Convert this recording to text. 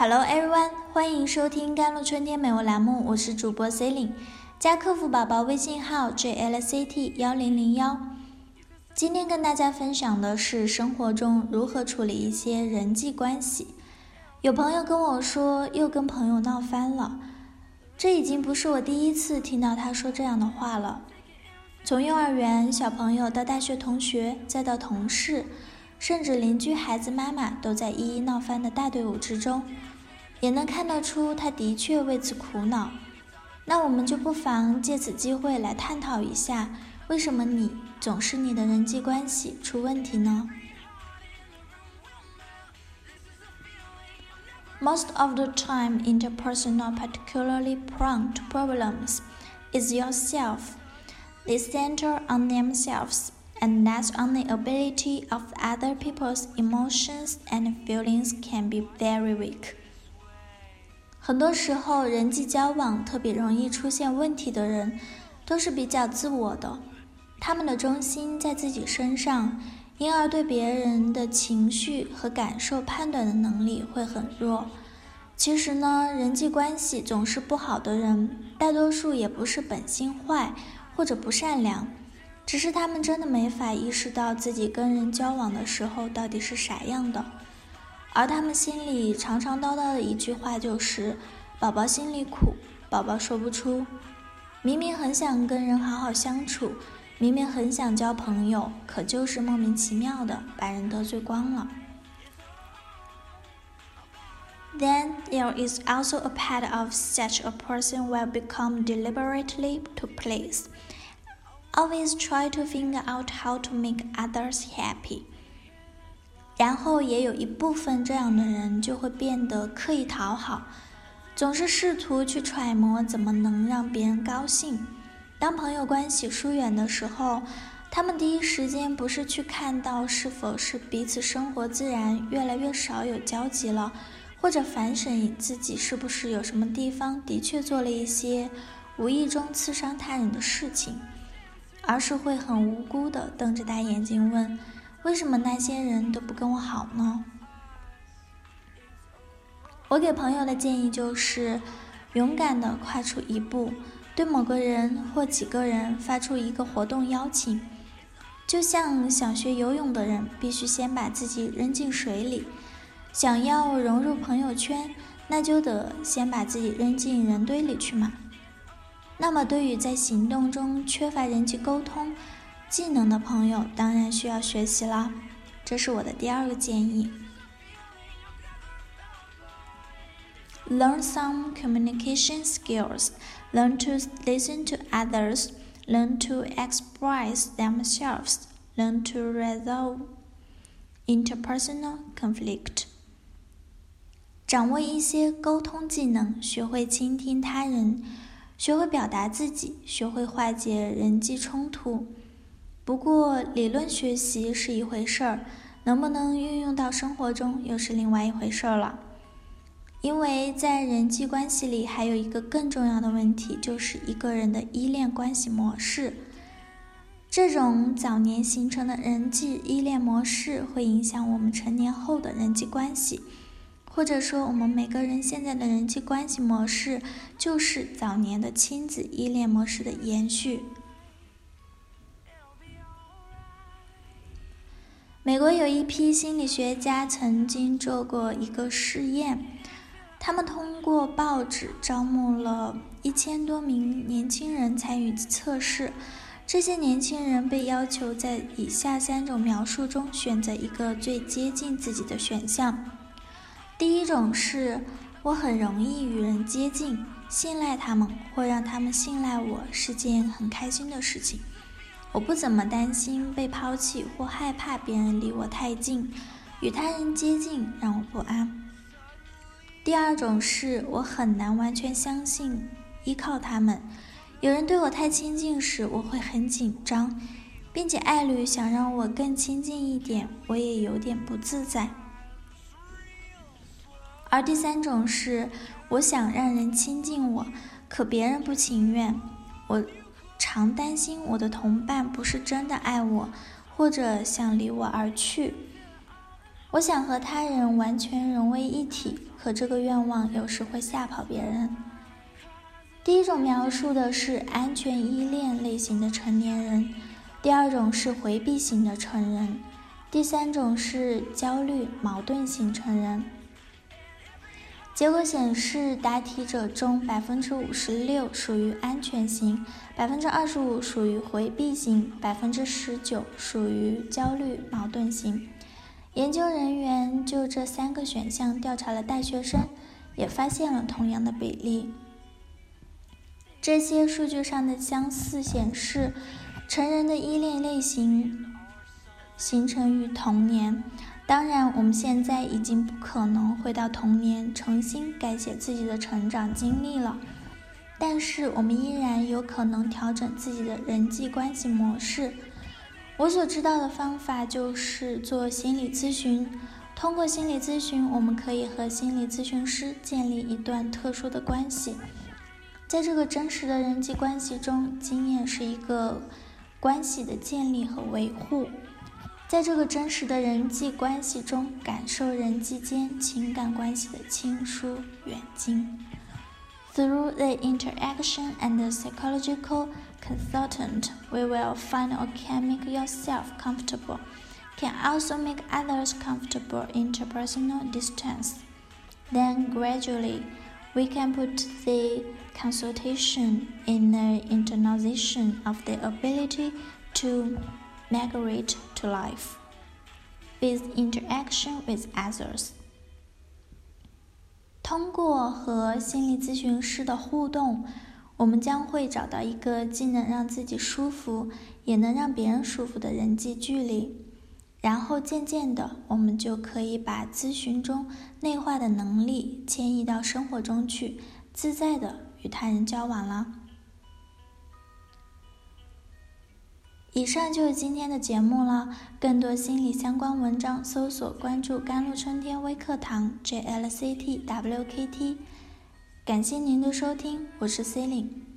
Hello everyone，欢迎收听甘露春天美文栏目，我是主播 c e l i n e 加客服宝宝微信号 jlct 幺零零幺。今天跟大家分享的是生活中如何处理一些人际关系。有朋友跟我说又跟朋友闹翻了，这已经不是我第一次听到他说这样的话了。从幼儿园小朋友到大学同学，再到同事。甚至邻居孩子妈妈都在一一闹翻的大队伍之中，也能看得出他的确为此苦恼。那我们就不妨借此机会来探讨一下，为什么你总是你的人际关系出问题呢？Most of the time, interpersonal particularly prone to problems is yourself. They center on themselves. and that on the ability of other people's emotions and feelings can be very weak。 很多时候，人际交往特别容易出现问题的人，都是比较自我的，他们的中心在自己身上，因而对别人的情绪和感受判断的能力会很弱。其实呢，人际关系总是不好的人，大多数也不是本性坏或者不善良。只是他们真的没法意识到自己跟人交往的时候到底是啥样的，而他们心里常常叨叨的一句话就是：“宝宝心里苦，宝宝说不出。”明明很想跟人好好相处，明明很想交朋友，可就是莫名其妙的把人得罪光了。Then there is also a part of such a person will become deliberately to please. Always try to figure out how to make others happy。 然后也有一部分这样的人就会变得刻意讨好，总是试图去揣摩怎么能让别人高兴。当朋友关系疏远的时候，他们第一时间不是去看到是否是彼此生活自然越来越少有交集了，或者反省自己是不是有什么地方的确做了一些无意中刺伤他人的事情。而是会很无辜的瞪着大眼睛问：“为什么那些人都不跟我好呢？”我给朋友的建议就是，勇敢的跨出一步，对某个人或几个人发出一个活动邀请，就像想学游泳的人必须先把自己扔进水里，想要融入朋友圈，那就得先把自己扔进人堆里去嘛。那么，对于在行动中缺乏人际沟通技能的朋友，当然需要学习了。这是我的第二个建议：Learn some communication skills. Learn to listen to others. Learn to express themselves. Learn to resolve interpersonal conflict. 掌握一些沟通技能，学会倾听他人。学会表达自己，学会化解人际冲突。不过，理论学习是一回事儿，能不能运用到生活中又是另外一回事儿了。因为在人际关系里，还有一个更重要的问题，就是一个人的依恋关系模式。这种早年形成的人际依恋模式，会影响我们成年后的人际关系。或者说，我们每个人现在的人际关系模式，就是早年的亲子依恋模式的延续。美国有一批心理学家曾经做过一个试验，他们通过报纸招募了一千多名年轻人参与测试。这些年轻人被要求在以下三种描述中选择一个最接近自己的选项。第一种是我很容易与人接近，信赖他们或让他们信赖我是件很开心的事情。我不怎么担心被抛弃或害怕别人离我太近，与他人接近让我不安。第二种是我很难完全相信依靠他们，有人对我太亲近时我会很紧张，并且爱侣想让我更亲近一点，我也有点不自在。而第三种是，我想让人亲近我，可别人不情愿。我常担心我的同伴不是真的爱我，或者想离我而去。我想和他人完全融为一体，可这个愿望有时会吓跑别人。第一种描述的是安全依恋类型的成年人，第二种是回避型的成人，第三种是焦虑矛盾型成人。结果显示，答题者中百分之五十六属于安全型，百分之二十五属于回避型，百分之十九属于焦虑矛盾型。研究人员就这三个选项调查了大学生，也发现了同样的比例。这些数据上的相似显示，成人的依恋类型形成于童年。当然，我们现在已经不可能回到童年重新改写自己的成长经历了，但是我们依然有可能调整自己的人际关系模式。我所知道的方法就是做心理咨询。通过心理咨询，我们可以和心理咨询师建立一段特殊的关系。在这个真实的人际关系中，经验是一个关系的建立和维护。在这个真实的人际关系中，感受人际间情感关系的亲疏远近。Through the interaction and the psychological consultant, we will find or can make yourself comfortable, can also make others comfortable interpersonal distance. Then gradually, we can put the consultation in the internalization of the ability to migrate to life with interaction with others。通过和心理咨询师的互动，我们将会找到一个既能让自己舒服，也能让别人舒服的人际距离。然后渐渐的，我们就可以把咨询中内化的能力迁移到生活中去，自在的与他人交往了。以上就是今天的节目了。更多心理相关文章，搜索关注“甘露春天微课堂 ”（JLCT WKT）。感谢您的收听，我是 C e l i n e